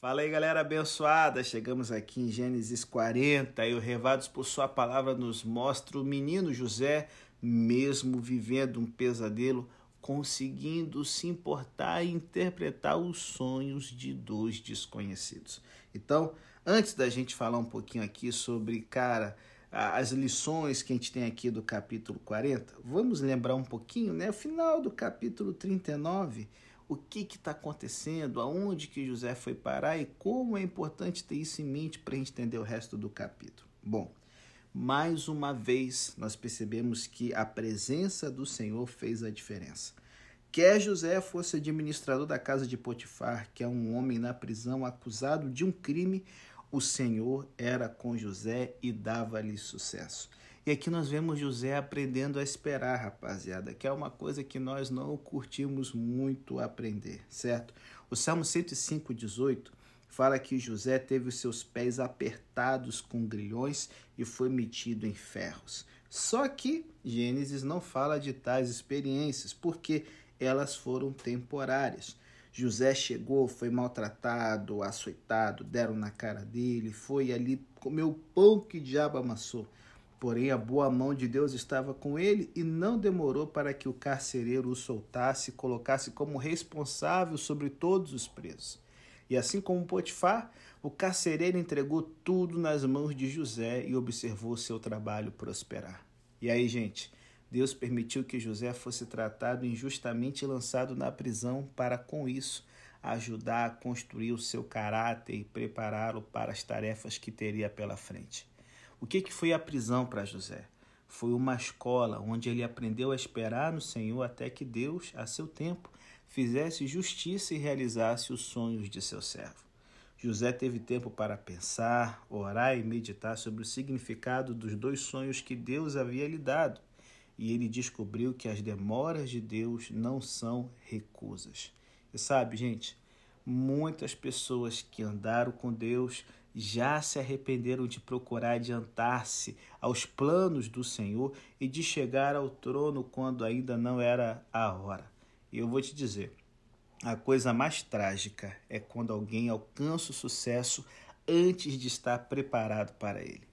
Fala aí, galera abençoada. Chegamos aqui em Gênesis 40 e o Revados por Sua Palavra nos mostra o menino José, mesmo vivendo um pesadelo, conseguindo se importar e interpretar os sonhos de dois desconhecidos. Então, antes da gente falar um pouquinho aqui sobre, cara, as lições que a gente tem aqui do capítulo 40, vamos lembrar um pouquinho, né? O final do capítulo 39 o que está acontecendo, aonde que José foi parar e como é importante ter isso em mente para a gente entender o resto do capítulo. Bom, mais uma vez nós percebemos que a presença do Senhor fez a diferença. Quer José fosse administrador da casa de Potifar, que é um homem na prisão acusado de um crime, o Senhor era com José e dava-lhe sucesso. E aqui nós vemos José aprendendo a esperar, rapaziada, que é uma coisa que nós não curtimos muito aprender, certo? O Salmo 105, 18 fala que José teve os seus pés apertados com grilhões e foi metido em ferros. Só que Gênesis não fala de tais experiências, porque elas foram temporárias. José chegou, foi maltratado, açoitado, deram na cara dele, foi ali, comeu o pão que diabo amassou. Porém, a boa mão de Deus estava com ele e não demorou para que o carcereiro o soltasse e colocasse como responsável sobre todos os presos. E assim como Potifar, o carcereiro entregou tudo nas mãos de José e observou seu trabalho prosperar. E aí, gente, Deus permitiu que José fosse tratado injustamente e lançado na prisão para, com isso, ajudar a construir o seu caráter e prepará-lo para as tarefas que teria pela frente. O que, que foi a prisão para José? Foi uma escola onde ele aprendeu a esperar no Senhor até que Deus, a seu tempo, fizesse justiça e realizasse os sonhos de seu servo. José teve tempo para pensar, orar e meditar sobre o significado dos dois sonhos que Deus havia lhe dado, e ele descobriu que as demoras de Deus não são recusas. E sabe, gente, muitas pessoas que andaram com Deus já se arrependeram de procurar adiantar-se aos planos do Senhor e de chegar ao trono quando ainda não era a hora. E eu vou te dizer, a coisa mais trágica é quando alguém alcança o sucesso antes de estar preparado para ele.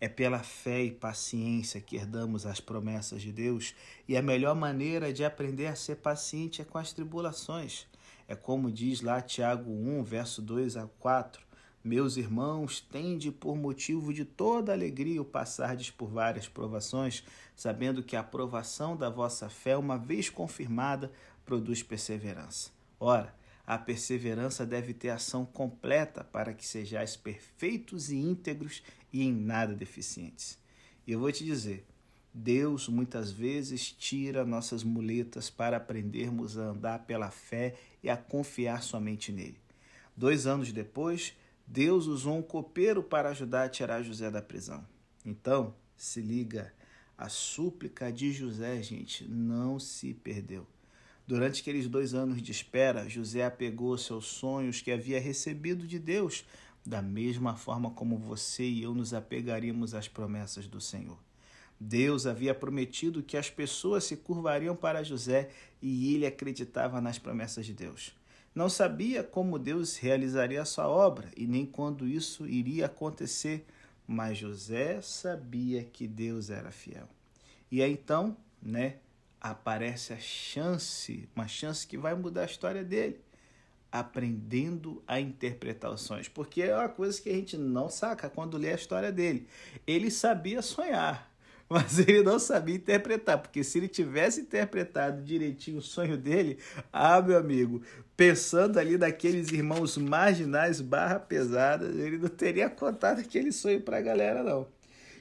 É pela fé e paciência que herdamos as promessas de Deus, e a melhor maneira de aprender a ser paciente é com as tribulações. É como diz lá Tiago 1, verso 2 a 4. Meus irmãos, tende por motivo de toda alegria o passardes por várias provações, sabendo que a aprovação da vossa fé, uma vez confirmada, produz perseverança. Ora, a perseverança deve ter ação completa para que sejais perfeitos e íntegros e em nada deficientes. E eu vou te dizer, Deus muitas vezes tira nossas muletas para aprendermos a andar pela fé e a confiar somente nele. Dois anos depois, Deus usou um copeiro para ajudar a tirar José da prisão. Então, se liga, a súplica de José, gente, não se perdeu. Durante aqueles dois anos de espera, José apegou seus sonhos que havia recebido de Deus, da mesma forma como você e eu nos apegaríamos às promessas do Senhor. Deus havia prometido que as pessoas se curvariam para José e ele acreditava nas promessas de Deus. Não sabia como Deus realizaria a sua obra e nem quando isso iria acontecer, mas José sabia que Deus era fiel. E aí então, né, aparece a chance, uma chance que vai mudar a história dele, aprendendo a interpretar os sonhos, porque é uma coisa que a gente não saca quando lê a história dele. Ele sabia sonhar, mas ele não sabia interpretar, porque se ele tivesse interpretado direitinho o sonho dele, ah, meu amigo, pensando ali naqueles irmãos marginais barra pesadas, ele não teria contado aquele sonho para a galera, não.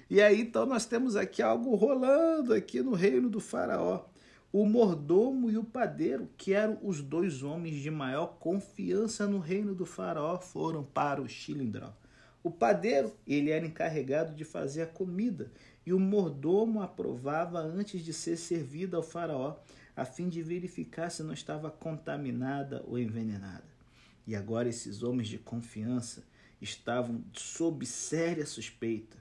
E aí, então, nós temos aqui algo rolando aqui no reino do faraó. O mordomo e o padeiro, que eram os dois homens de maior confiança no reino do faraó, foram para o xilindró. O padeiro, ele era encarregado de fazer a comida e o mordomo aprovava antes de ser servida ao faraó, a fim de verificar se não estava contaminada ou envenenada. E agora esses homens de confiança estavam sob séria suspeita,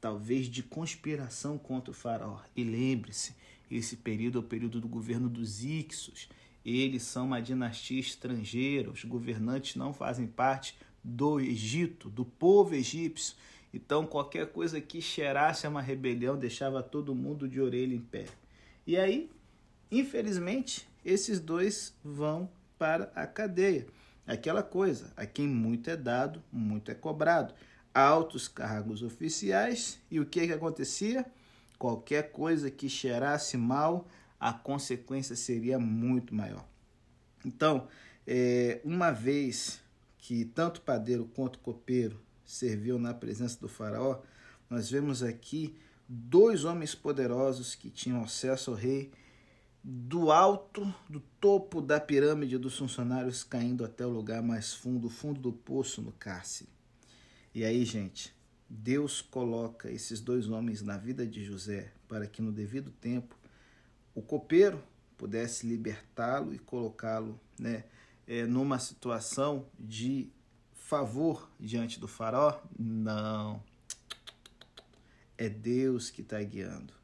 talvez de conspiração contra o faraó. E lembre-se, esse período é o período do governo dos Ixos. Eles são uma dinastia estrangeira, os governantes não fazem parte do Egito, do povo egípcio. Então, qualquer coisa que cheirasse a uma rebelião deixava todo mundo de orelha em pé. E aí, infelizmente, esses dois vão para a cadeia. Aquela coisa, a quem muito é dado, muito é cobrado. Altos cargos oficiais, e o que, que acontecia? Qualquer coisa que cheirasse mal, a consequência seria muito maior. Então, é, uma vez que tanto padeiro quanto copeiro serviu na presença do faraó, nós vemos aqui dois homens poderosos que tinham acesso ao rei do alto, do topo da pirâmide dos funcionários, caindo até o lugar mais fundo, o fundo do poço no cárcere. E aí, gente, Deus coloca esses dois homens na vida de José para que no devido tempo o copeiro pudesse libertá-lo e colocá-lo né, é, numa situação de favor diante do faraó? Não. É Deus que está guiando.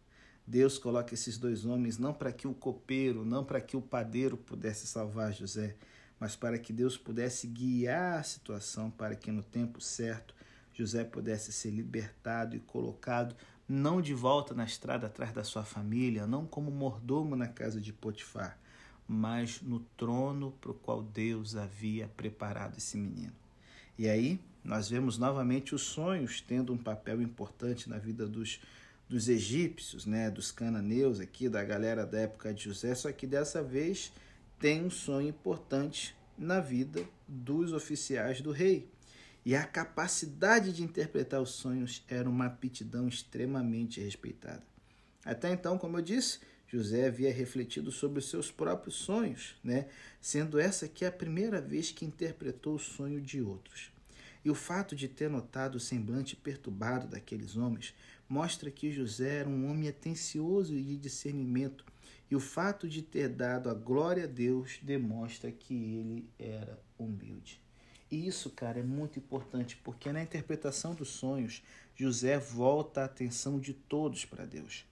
Deus coloca esses dois homens não para que o copeiro, não para que o padeiro pudesse salvar José, mas para que Deus pudesse guiar a situação para que no tempo certo José pudesse ser libertado e colocado não de volta na estrada atrás da sua família, não como mordomo na casa de Potifar, mas no trono para o qual Deus havia preparado esse menino. E aí nós vemos novamente os sonhos tendo um papel importante na vida dos dos egípcios, né, dos cananeus aqui, da galera da época de José, só que dessa vez tem um sonho importante na vida dos oficiais do rei. E a capacidade de interpretar os sonhos era uma aptidão extremamente respeitada. Até então, como eu disse, José havia refletido sobre os seus próprios sonhos, né? sendo essa aqui a primeira vez que interpretou o sonho de outros. E o fato de ter notado o semblante perturbado daqueles homens mostra que José era um homem atencioso e de discernimento, e o fato de ter dado a glória a Deus demonstra que ele era humilde. E isso, cara, é muito importante, porque na interpretação dos sonhos, José volta a atenção de todos para Deus.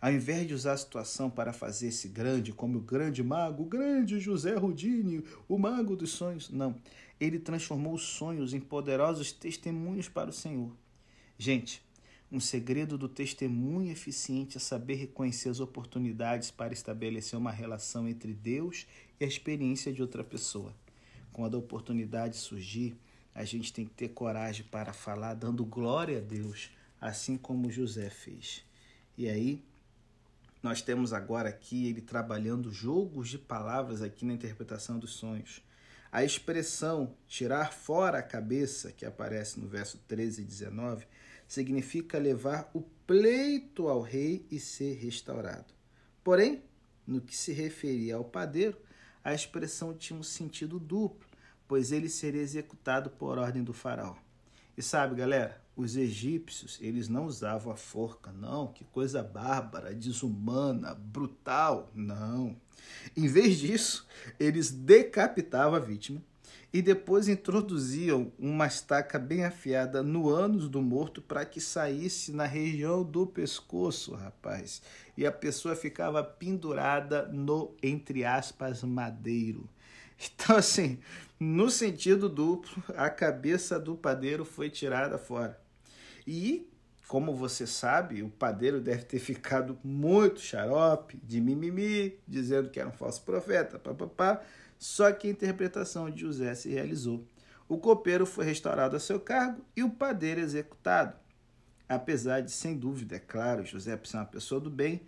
Ao invés de usar a situação para fazer esse grande, como o grande mago, o grande José Rudini, o mago dos sonhos, não. Ele transformou os sonhos em poderosos testemunhos para o Senhor. Gente, um segredo do testemunho eficiente é saber reconhecer as oportunidades para estabelecer uma relação entre Deus e a experiência de outra pessoa. Quando a oportunidade surgir, a gente tem que ter coragem para falar dando glória a Deus, assim como José fez. E aí, nós temos agora aqui ele trabalhando jogos de palavras aqui na interpretação dos sonhos. A expressão tirar fora a cabeça, que aparece no verso 13 e 19, significa levar o pleito ao rei e ser restaurado. Porém, no que se referia ao padeiro, a expressão tinha um sentido duplo, pois ele seria executado por ordem do faraó. E sabe, galera, os egípcios, eles não usavam a forca, não, que coisa bárbara, desumana, brutal, não. Em vez disso, eles decapitavam a vítima e depois introduziam uma estaca bem afiada no ânus do morto para que saísse na região do pescoço, rapaz. E a pessoa ficava pendurada no, entre aspas, madeiro. Então, assim, no sentido duplo, a cabeça do padeiro foi tirada fora. E, como você sabe, o padeiro deve ter ficado muito xarope, de mimimi, dizendo que era um falso profeta, papapá. Só que a interpretação de José se realizou. O copeiro foi restaurado a seu cargo e o padeiro executado. Apesar de, sem dúvida, é claro, José ser uma pessoa do bem,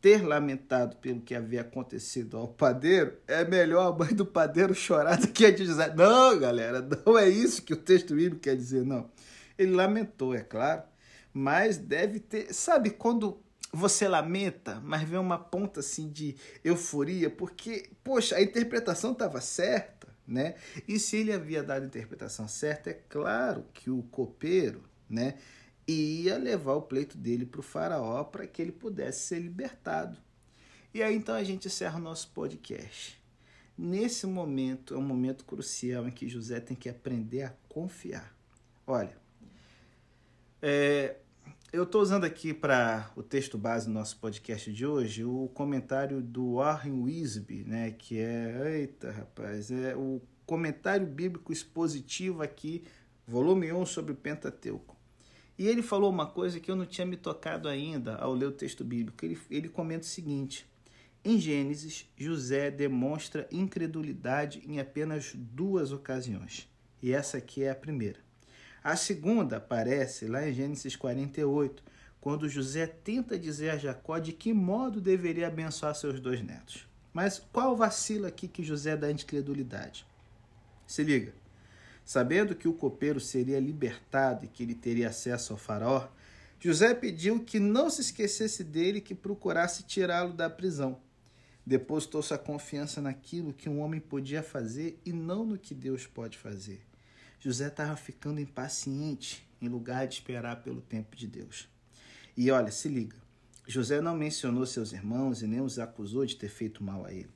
ter lamentado pelo que havia acontecido ao padeiro, é melhor a mãe do padeiro chorar do que a de José. Não, galera, não é isso que o texto bíblico quer dizer, não. Ele lamentou, é claro, mas deve ter. Sabe quando você lamenta, mas vê uma ponta assim de euforia, porque, poxa, a interpretação estava certa, né? E se ele havia dado a interpretação certa, é claro que o copeiro, né, ia levar o pleito dele para o faraó para que ele pudesse ser libertado. E aí então a gente encerra o nosso podcast. Nesse momento é um momento crucial em que José tem que aprender a confiar. Olha, é, eu estou usando aqui para o texto base do nosso podcast de hoje o comentário do Warren Wisby, né, que é, eita rapaz, é o Comentário Bíblico Expositivo aqui, volume 1 sobre o Pentateuco. E ele falou uma coisa que eu não tinha me tocado ainda ao ler o texto bíblico. Ele, ele comenta o seguinte: em Gênesis, José demonstra incredulidade em apenas duas ocasiões. E essa aqui é a primeira. A segunda aparece lá em Gênesis 48, quando José tenta dizer a Jacó de que modo deveria abençoar seus dois netos. Mas qual vacila aqui que José dá incredulidade? Se liga. Sabendo que o copeiro seria libertado e que ele teria acesso ao faraó, José pediu que não se esquecesse dele e que procurasse tirá-lo da prisão. Depositou sua confiança naquilo que um homem podia fazer e não no que Deus pode fazer. José estava ficando impaciente em lugar de esperar pelo tempo de Deus. E olha, se liga. José não mencionou seus irmãos e nem os acusou de ter feito mal a ele.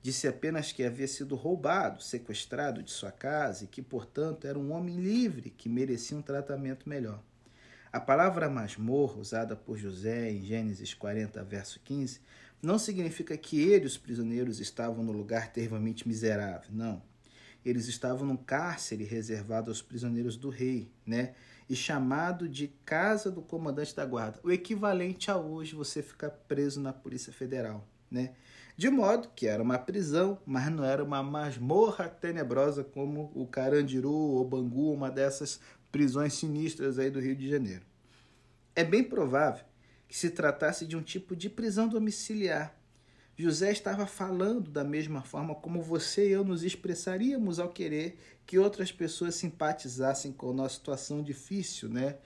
Disse apenas que havia sido roubado, sequestrado de sua casa e que, portanto, era um homem livre que merecia um tratamento melhor. A palavra masmorra, usada por José em Gênesis 40, verso 15, não significa que ele, os prisioneiros, estavam no lugar terrivelmente miserável. Não. Eles estavam num cárcere reservado aos prisioneiros do rei, né? E chamado de casa do comandante da guarda. O equivalente a hoje você ficar preso na Polícia Federal, né? De modo que era uma prisão, mas não era uma masmorra tenebrosa como o Carandiru ou Bangu, uma dessas prisões sinistras aí do Rio de Janeiro. É bem provável que se tratasse de um tipo de prisão domiciliar, José estava falando da mesma forma como você e eu nos expressaríamos ao querer que outras pessoas simpatizassem com a nossa situação difícil, né?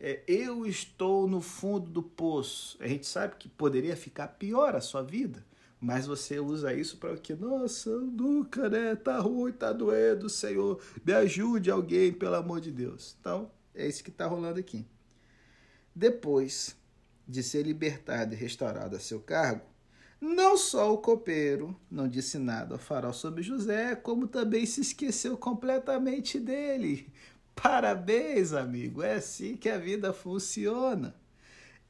É, eu estou no fundo do poço. A gente sabe que poderia ficar pior a sua vida, mas você usa isso para o que? Nossa, nunca, né? Tá ruim, tá doendo, Senhor. Me ajude alguém, pelo amor de Deus. Então, é isso que está rolando aqui. Depois de ser libertado e restaurado a seu cargo, não só o copeiro não disse nada ao farol sobre José, como também se esqueceu completamente dele. Parabéns, amigo, é assim que a vida funciona.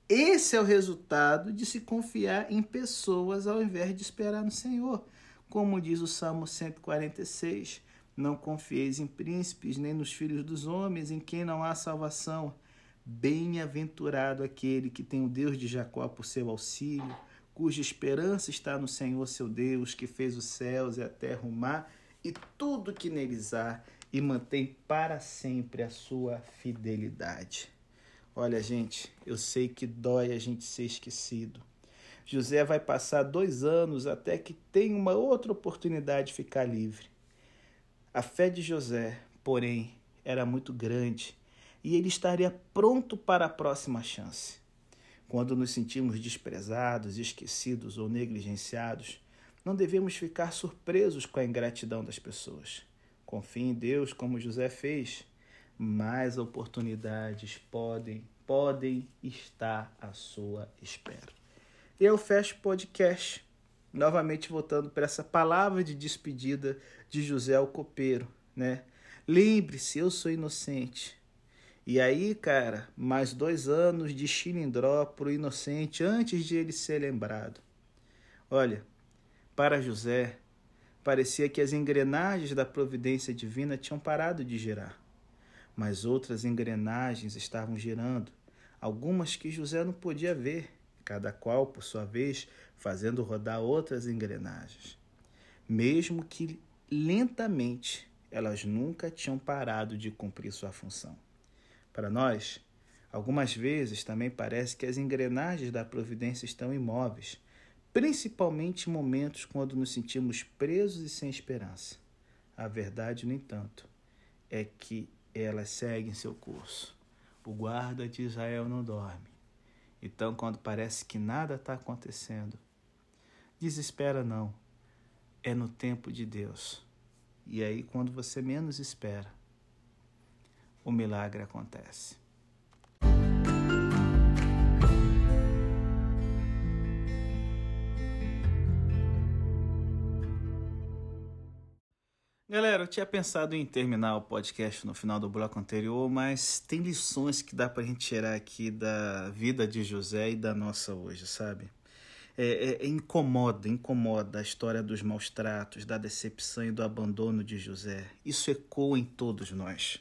Esse é o resultado de se confiar em pessoas ao invés de esperar no Senhor. Como diz o Salmo 146, não confieis em príncipes, nem nos filhos dos homens, em quem não há salvação. Bem-aventurado aquele que tem o Deus de Jacó por seu auxílio cuja esperança está no Senhor seu Deus, que fez os céus e a terra, o mar e tudo que neles há, e mantém para sempre a sua fidelidade. Olha, gente, eu sei que dói a gente ser esquecido. José vai passar dois anos até que tenha uma outra oportunidade de ficar livre. A fé de José, porém, era muito grande e ele estaria pronto para a próxima chance. Quando nos sentimos desprezados, esquecidos ou negligenciados, não devemos ficar surpresos com a ingratidão das pessoas. Confie em Deus como José fez. Mais oportunidades podem, podem estar à sua espera. Eu fecho o podcast, novamente voltando para essa palavra de despedida de José ao copeiro, né? Lembre-se, eu sou inocente. E aí, cara, mais dois anos de chilindró pro inocente antes de ele ser lembrado. Olha, para José, parecia que as engrenagens da providência divina tinham parado de girar. Mas outras engrenagens estavam girando, algumas que José não podia ver, cada qual, por sua vez, fazendo rodar outras engrenagens. Mesmo que lentamente, elas nunca tinham parado de cumprir sua função. Para nós, algumas vezes também parece que as engrenagens da providência estão imóveis, principalmente em momentos quando nos sentimos presos e sem esperança. A verdade, no entanto, é que elas seguem seu curso. O guarda de Israel não dorme. Então, quando parece que nada está acontecendo, desespera não. É no tempo de Deus. E aí, quando você menos espera, o milagre acontece. Galera, eu tinha pensado em terminar o podcast no final do bloco anterior, mas tem lições que dá pra gente tirar aqui da vida de José e da nossa hoje, sabe? É, é, incomoda, incomoda a história dos maus tratos, da decepção e do abandono de José. Isso ecoa em todos nós.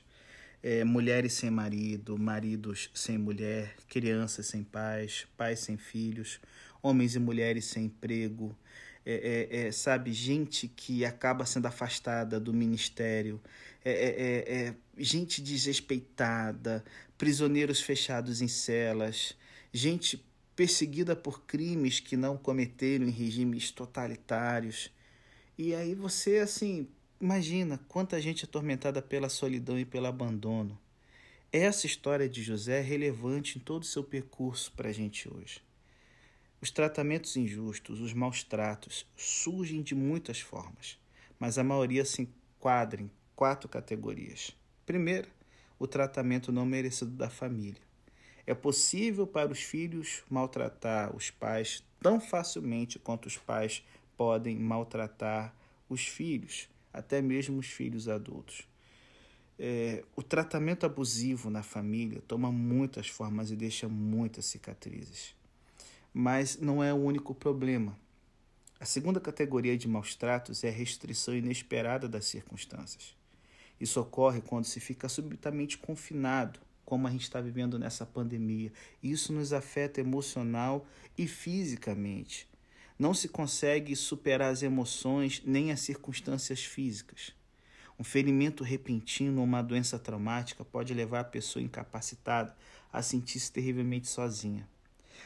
É, mulheres sem marido, maridos sem mulher, crianças sem pais, pais sem filhos, homens e mulheres sem emprego, é, é, é, sabe, gente que acaba sendo afastada do ministério, é, é, gente desrespeitada, prisioneiros fechados em celas, gente perseguida por crimes que não cometeram em regimes totalitários. E aí você, assim, imagina quanta gente atormentada pela solidão e pelo abandono. Essa história de José é relevante em todo o seu percurso para a gente hoje. Os tratamentos injustos, os maus tratos, surgem de muitas formas, mas a maioria se enquadra em quatro categorias. Primeiro, o tratamento não merecido da família. É possível para os filhos maltratar os pais tão facilmente quanto os pais podem maltratar os filhos, até mesmo os filhos adultos. É, o tratamento abusivo na família toma muitas formas e deixa muitas cicatrizes mas não é o único problema. A segunda categoria de maus tratos é a restrição inesperada das circunstâncias. Isso ocorre quando se fica subitamente confinado, como a gente está vivendo nessa pandemia. Isso nos afeta emocional e fisicamente. Não se consegue superar as emoções nem as circunstâncias físicas. Um ferimento repentino ou uma doença traumática pode levar a pessoa incapacitada a sentir-se terrivelmente sozinha.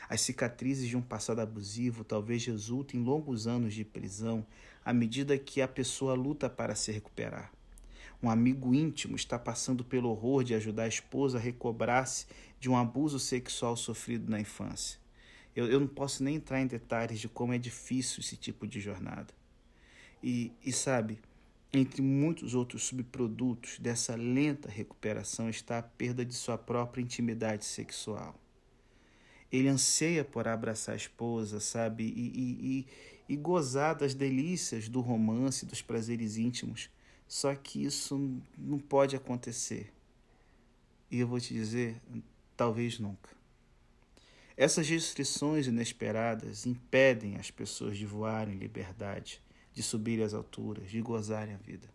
As cicatrizes de um passado abusivo talvez resultem em longos anos de prisão à medida que a pessoa luta para se recuperar. Um amigo íntimo está passando pelo horror de ajudar a esposa a recobrar-se de um abuso sexual sofrido na infância. Eu, eu não posso nem entrar em detalhes de como é difícil esse tipo de jornada. E, e sabe, entre muitos outros subprodutos dessa lenta recuperação está a perda de sua própria intimidade sexual. Ele anseia por abraçar a esposa, sabe? E, e, e, e gozar das delícias do romance, dos prazeres íntimos. Só que isso não pode acontecer. E eu vou te dizer, talvez nunca. Essas restrições inesperadas impedem as pessoas de voarem em liberdade, de subirem às alturas, de gozarem a vida.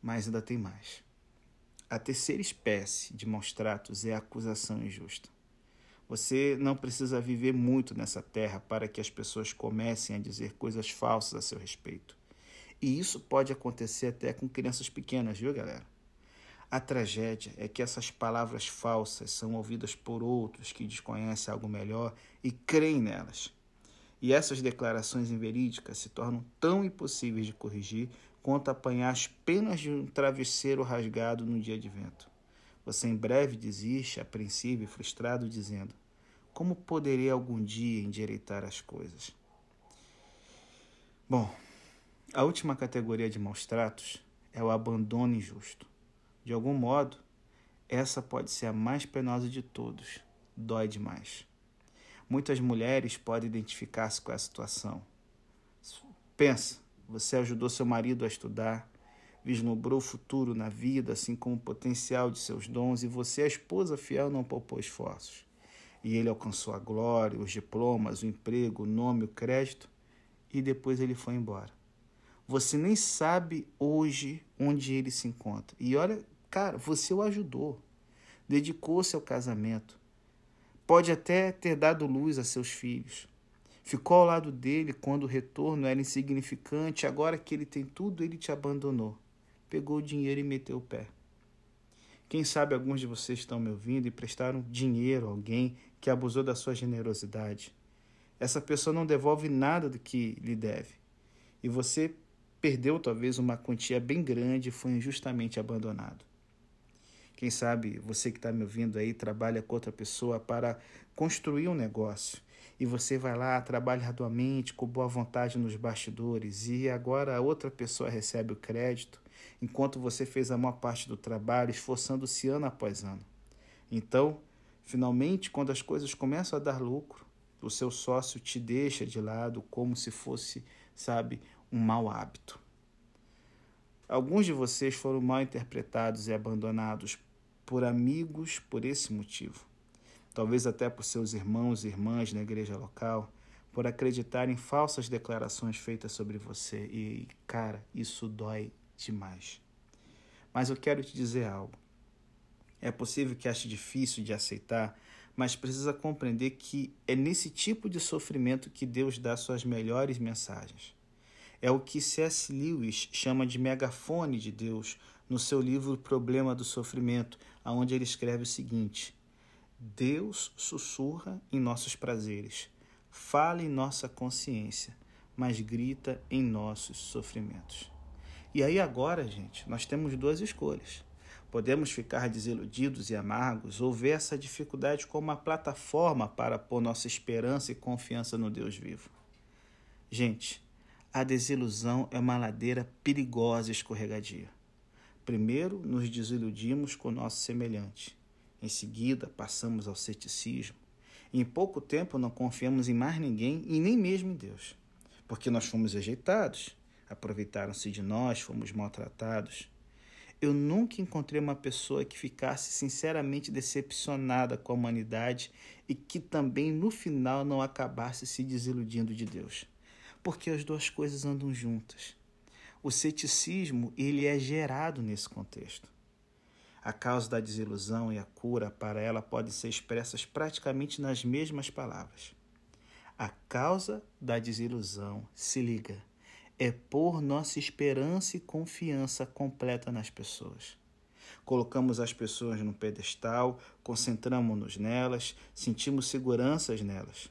Mas ainda tem mais. A terceira espécie de maus tratos é a acusação injusta. Você não precisa viver muito nessa terra para que as pessoas comecem a dizer coisas falsas a seu respeito. E isso pode acontecer até com crianças pequenas, viu, galera? A tragédia é que essas palavras falsas são ouvidas por outros que desconhecem algo melhor e creem nelas. E essas declarações inverídicas se tornam tão impossíveis de corrigir quanto apanhar as penas de um travesseiro rasgado num dia de vento. Você em breve desiste, apreensivo e frustrado, dizendo: Como poderei algum dia endireitar as coisas? Bom, a última categoria de maus tratos é o abandono injusto. De algum modo, essa pode ser a mais penosa de todos. Dói demais. Muitas mulheres podem identificar-se com essa situação. Pensa, você ajudou seu marido a estudar, vislumbrou o futuro na vida, assim como o potencial de seus dons, e você, a esposa fiel, não poupou esforços. E ele alcançou a glória, os diplomas, o emprego, o nome, o crédito, e depois ele foi embora. Você nem sabe hoje onde ele se encontra. E olha, cara, você o ajudou, dedicou-se ao casamento, pode até ter dado luz a seus filhos. Ficou ao lado dele quando o retorno era insignificante, agora que ele tem tudo, ele te abandonou pegou o dinheiro e meteu o pé. Quem sabe alguns de vocês estão me ouvindo e prestaram dinheiro a alguém que abusou da sua generosidade. Essa pessoa não devolve nada do que lhe deve. E você perdeu talvez uma quantia bem grande e foi injustamente abandonado. Quem sabe você que está me ouvindo aí trabalha com outra pessoa para construir um negócio e você vai lá, trabalha arduamente, com boa vontade nos bastidores e agora a outra pessoa recebe o crédito enquanto você fez a maior parte do trabalho, esforçando-se ano após ano. Então, finalmente, quando as coisas começam a dar lucro, o seu sócio te deixa de lado como se fosse, sabe, um mau hábito. Alguns de vocês foram mal interpretados e abandonados por amigos por esse motivo. Talvez até por seus irmãos e irmãs na igreja local, por acreditar em falsas declarações feitas sobre você. E, cara, isso dói demais. Mas eu quero te dizer algo. É possível que ache difícil de aceitar, mas precisa compreender que é nesse tipo de sofrimento que Deus dá suas melhores mensagens. É o que C.S. Lewis chama de megafone de Deus no seu livro Problema do Sofrimento, onde ele escreve o seguinte: Deus sussurra em nossos prazeres, fala em nossa consciência, mas grita em nossos sofrimentos. E aí agora, gente, nós temos duas escolhas. Podemos ficar desiludidos e amargos ou ver essa dificuldade como uma plataforma para pôr nossa esperança e confiança no Deus vivo. Gente, a desilusão é uma ladeira perigosa e escorregadia. Primeiro, nos desiludimos com o nosso semelhante. Em seguida, passamos ao ceticismo. em pouco tempo, não confiamos em mais ninguém e nem mesmo em Deus, porque nós fomos rejeitados, aproveitaram-se de nós, fomos maltratados. Eu nunca encontrei uma pessoa que ficasse sinceramente decepcionada com a humanidade e que também no final não acabasse se desiludindo de Deus porque as duas coisas andam juntas. O ceticismo ele é gerado nesse contexto. A causa da desilusão e a cura para ela podem ser expressas praticamente nas mesmas palavras. A causa da desilusão, se liga, é pôr nossa esperança e confiança completa nas pessoas. Colocamos as pessoas no pedestal, concentramos-nos nelas, sentimos seguranças nelas.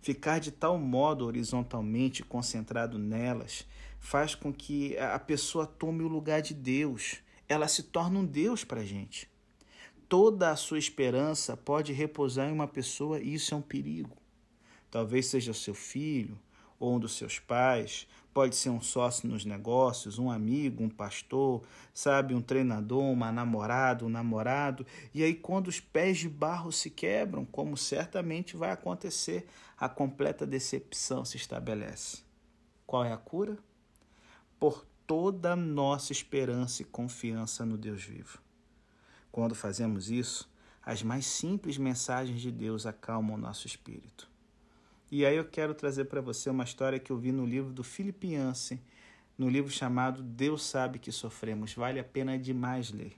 Ficar de tal modo horizontalmente concentrado nelas faz com que a pessoa tome o lugar de Deus. Ela se torna um Deus para a gente. Toda a sua esperança pode repousar em uma pessoa e isso é um perigo. Talvez seja o seu filho, ou um dos seus pais, pode ser um sócio nos negócios, um amigo, um pastor, sabe, um treinador, uma namorada, um namorado. E aí, quando os pés de barro se quebram, como certamente vai acontecer, a completa decepção se estabelece. Qual é a cura? Por toda a nossa esperança e confiança no Deus vivo. Quando fazemos isso, as mais simples mensagens de Deus acalmam o nosso espírito. E aí eu quero trazer para você uma história que eu vi no livro do Philip Yancey, no livro chamado Deus Sabe Que Sofremos. Vale a pena demais ler.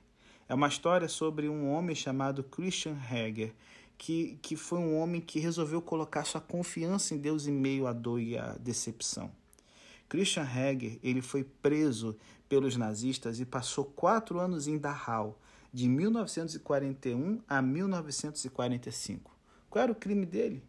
É uma história sobre um homem chamado Christian Heger, que, que foi um homem que resolveu colocar sua confiança em Deus em meio à dor e à decepção. Christian Heger ele foi preso pelos nazistas e passou quatro anos em Dachau, de 1941 a 1945. Qual era o crime dele?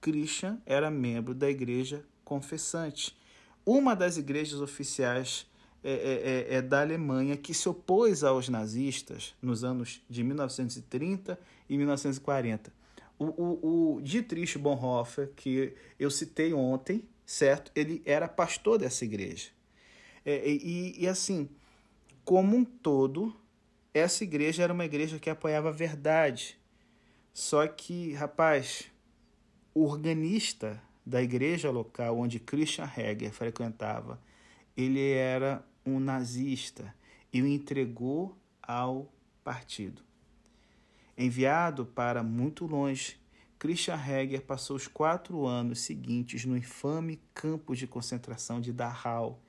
Christian era membro da igreja confessante, uma das igrejas oficiais é, é, é, é, da Alemanha que se opôs aos nazistas nos anos de 1930 e 1940. O, o, o Dietrich Bonhoeffer, que eu citei ontem, certo? Ele era pastor dessa igreja. É, e, e assim, como um todo, essa igreja era uma igreja que apoiava a verdade. Só que, rapaz, o organista da igreja local onde Christian Heger frequentava, ele era um nazista e o entregou ao partido. Enviado para muito longe, Christian Heger passou os quatro anos seguintes no infame campo de concentração de Dachau,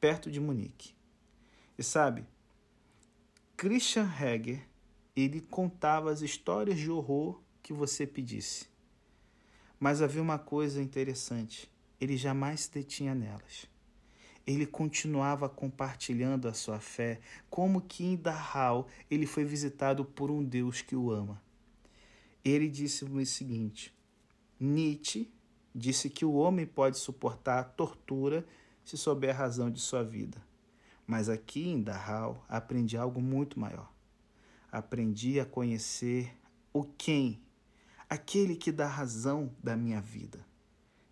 perto de Munique. E sabe, Christian Heger, ele contava as histórias de horror que você pedisse. Mas havia uma coisa interessante: ele jamais se detinha nelas. Ele continuava compartilhando a sua fé, como que em Dachau ele foi visitado por um Deus que o ama. Ele disse o seguinte: Nietzsche disse que o homem pode suportar a tortura se souber a razão de sua vida. Mas aqui em Dachau aprendi algo muito maior. Aprendi a conhecer o quem aquele que dá razão da minha vida.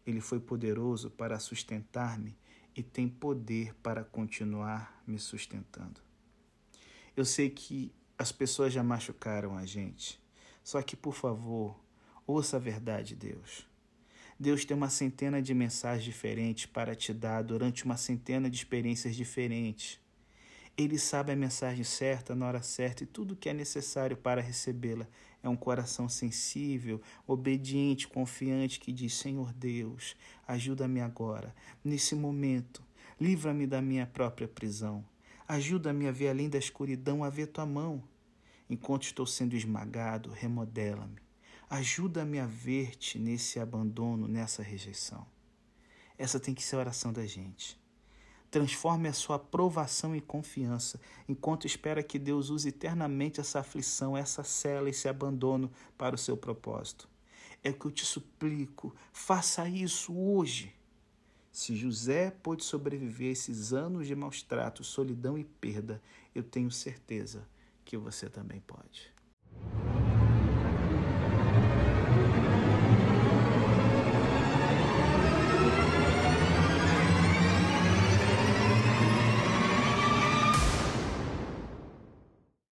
Ele foi poderoso para sustentar-me e tem poder para continuar me sustentando. Eu sei que as pessoas já machucaram a gente, só que, por favor, ouça a verdade, Deus. Deus tem uma centena de mensagens diferentes para te dar durante uma centena de experiências diferentes. Ele sabe a mensagem certa na hora certa e tudo que é necessário para recebê-la. É um coração sensível, obediente, confiante que diz: Senhor Deus, ajuda-me agora, nesse momento, livra-me da minha própria prisão. Ajuda-me a ver além da escuridão, a ver tua mão. Enquanto estou sendo esmagado, remodela-me. Ajuda-me a ver-te nesse abandono, nessa rejeição. Essa tem que ser a oração da gente. Transforme a sua aprovação em confiança, enquanto espera que Deus use eternamente essa aflição, essa cela, esse abandono para o seu propósito. É o que eu te suplico, faça isso hoje. Se José pôde sobreviver a esses anos de maus tratos, solidão e perda, eu tenho certeza que você também pode.